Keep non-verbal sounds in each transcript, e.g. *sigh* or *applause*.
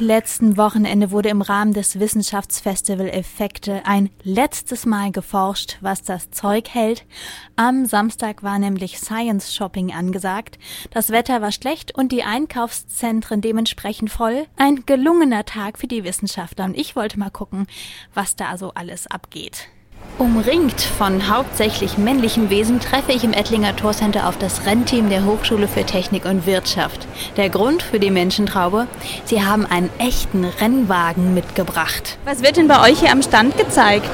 letzten Wochenende wurde im Rahmen des Wissenschaftsfestival Effekte ein letztes Mal geforscht, was das Zeug hält. Am Samstag war nämlich Science Shopping angesagt. Das Wetter war schlecht und die Einkaufszentren dementsprechend voll. Ein gelungener Tag für die Wissenschaftler und ich wollte mal gucken, was da so alles abgeht. Umringt von hauptsächlich männlichen Wesen treffe ich im Ettlinger Torcenter auf das Rennteam der Hochschule für Technik und Wirtschaft. Der Grund für die Menschentraube? Sie haben einen echten Rennwagen mitgebracht. Was wird denn bei euch hier am Stand gezeigt?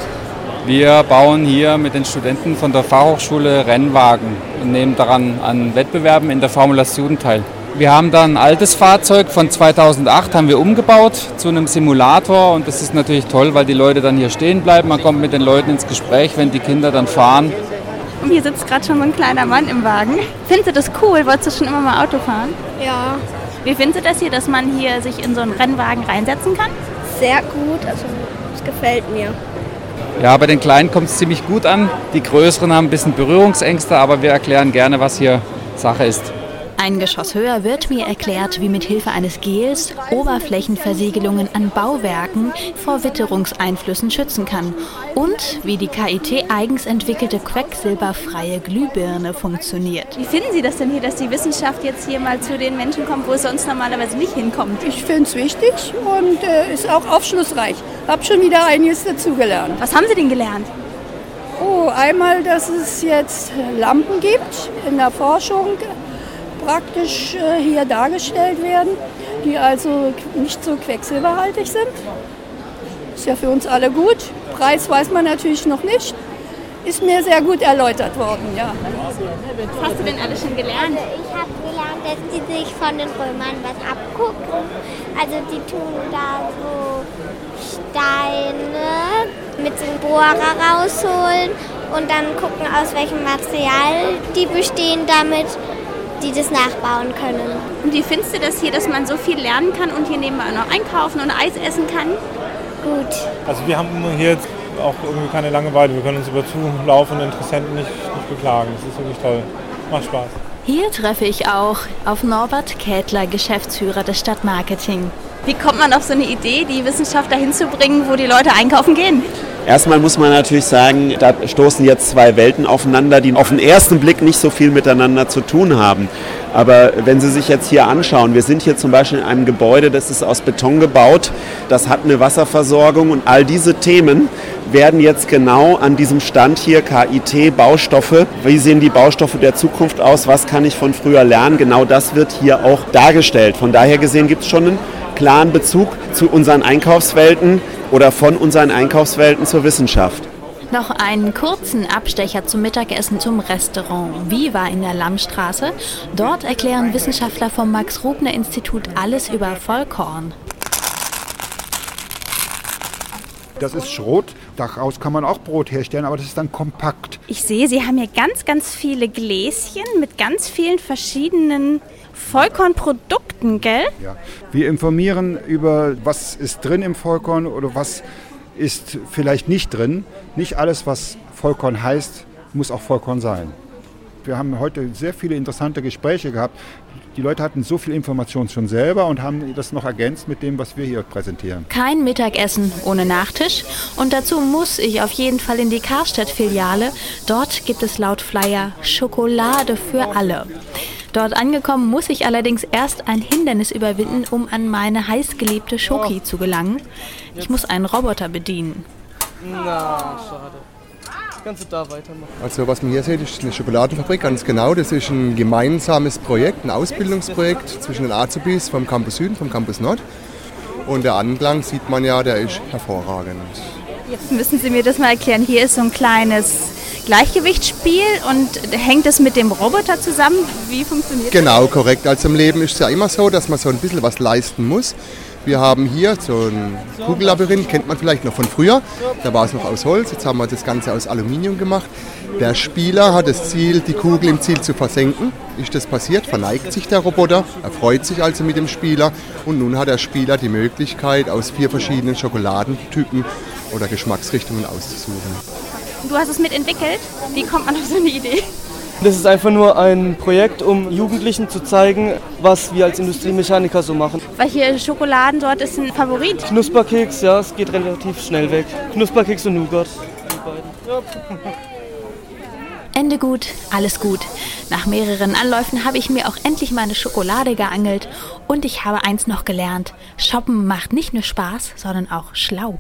Wir bauen hier mit den Studenten von der Fachhochschule Rennwagen und nehmen daran an Wettbewerben in der Formulation teil. Wir haben dann ein altes Fahrzeug von 2008 haben wir umgebaut zu einem Simulator und das ist natürlich toll, weil die Leute dann hier stehen bleiben. Man kommt mit den Leuten ins Gespräch, wenn die Kinder dann fahren. Und hier sitzt gerade schon so ein kleiner Mann im Wagen. Findest du das cool? Wolltest du schon immer mal Auto fahren? Ja. Wie findest du das hier, dass man hier sich in so einen Rennwagen reinsetzen kann? Sehr gut, also es gefällt mir. Ja, bei den Kleinen kommt es ziemlich gut an. Die Größeren haben ein bisschen Berührungsängste, aber wir erklären gerne, was hier Sache ist. Ein Geschoss höher wird mir erklärt, wie mit Hilfe eines Gels Oberflächenversiegelungen an Bauwerken vor Witterungseinflüssen schützen kann und wie die KIT eigens entwickelte quecksilberfreie Glühbirne funktioniert. Wie finden Sie das denn hier, dass die Wissenschaft jetzt hier mal zu den Menschen kommt, wo es sonst normalerweise nicht hinkommt? Ich finde es wichtig und äh, ist auch aufschlussreich. Hab schon wieder einiges dazugelernt. Was haben Sie denn gelernt? Oh, einmal, dass es jetzt Lampen gibt in der Forschung, praktisch äh, hier dargestellt werden, die also nicht so quecksilberhaltig sind. Ist ja für uns alle gut. Preis weiß man natürlich noch nicht. Ist mir sehr gut erläutert worden, ja. Was hast du denn alles schon gelernt? Also ich habe gelernt, dass die sich von den Römern was abgucken. Also die tun da so Steine mit dem Bohrer rausholen und dann gucken, aus welchem Material die bestehen damit die das nachbauen können. Und wie findest du das hier, dass man so viel lernen kann und hier nebenbei noch einkaufen und Eis essen kann? Gut. Also wir haben hier jetzt auch irgendwie keine Langeweile. Wir können uns über zulaufende Interessenten nicht, nicht beklagen. Das ist wirklich toll. Macht Spaß. Hier treffe ich auch auf Norbert Kätler, Geschäftsführer des Stadtmarketing. Wie kommt man auf so eine Idee, die Wissenschaft dahin zu bringen, wo die Leute einkaufen gehen? Erstmal muss man natürlich sagen, da stoßen jetzt zwei Welten aufeinander, die auf den ersten Blick nicht so viel miteinander zu tun haben. Aber wenn Sie sich jetzt hier anschauen, wir sind hier zum Beispiel in einem Gebäude, das ist aus Beton gebaut, das hat eine Wasserversorgung und all diese Themen werden jetzt genau an diesem Stand hier KIT Baustoffe. Wie sehen die Baustoffe der Zukunft aus? Was kann ich von früher lernen? Genau das wird hier auch dargestellt. Von daher gesehen gibt es schon einen klaren Bezug zu unseren Einkaufswelten oder von unseren Einkaufswelten zur Wissenschaft. Noch einen kurzen Abstecher zum Mittagessen zum Restaurant Viva in der Lammstraße. Dort erklären Wissenschaftler vom Max-Rubner-Institut alles über Vollkorn. Das ist Schrot. Daraus kann man auch Brot herstellen, aber das ist dann kompakt. Ich sehe, Sie haben hier ganz, ganz viele Gläschen mit ganz vielen verschiedenen Vollkornprodukten, gell? Ja. Wir informieren über, was ist drin im Vollkorn oder was ist vielleicht nicht drin. Nicht alles, was Vollkorn heißt, muss auch Vollkorn sein. Wir haben heute sehr viele interessante Gespräche gehabt. Die Leute hatten so viel Information schon selber und haben das noch ergänzt mit dem, was wir hier präsentieren. Kein Mittagessen ohne Nachtisch. Und dazu muss ich auf jeden Fall in die Karstadt-Filiale. Dort gibt es laut Flyer Schokolade für alle. Dort angekommen muss ich allerdings erst ein Hindernis überwinden, um an meine heißgeliebte Schoki zu gelangen. Ich muss einen Roboter bedienen. Na, schade. Du da weitermachen? Also was man hier sieht, ist eine Schokoladenfabrik, ganz genau. Das ist ein gemeinsames Projekt, ein Ausbildungsprojekt zwischen den Azubis vom Campus Süden, vom Campus Nord. Und der Anklang sieht man ja, der ist hervorragend. Jetzt müssen Sie mir das mal erklären. Hier ist so ein kleines Gleichgewichtsspiel und hängt es mit dem Roboter zusammen? Wie funktioniert genau, das? Genau, korrekt. Also im Leben ist es ja immer so, dass man so ein bisschen was leisten muss. Wir haben hier so ein Kugellabyrinth, kennt man vielleicht noch von früher. Da war es noch aus Holz, jetzt haben wir das Ganze aus Aluminium gemacht. Der Spieler hat das Ziel, die Kugel im Ziel zu versenken. Ist das passiert, verneigt sich der Roboter, er freut sich also mit dem Spieler und nun hat der Spieler die Möglichkeit, aus vier verschiedenen Schokoladentypen oder Geschmacksrichtungen auszusuchen. Du hast es mitentwickelt? Wie kommt man auf so eine Idee? Das ist einfach nur ein Projekt, um Jugendlichen zu zeigen, was wir als Industriemechaniker so machen. Welche Schokoladensorte ist ein Favorit? Knusperkeks, ja, es geht relativ schnell weg. Knusperkeks und Nougat. Ja. *laughs* Ende gut, alles gut. Nach mehreren Anläufen habe ich mir auch endlich meine Schokolade geangelt und ich habe eins noch gelernt. Shoppen macht nicht nur Spaß, sondern auch schlau.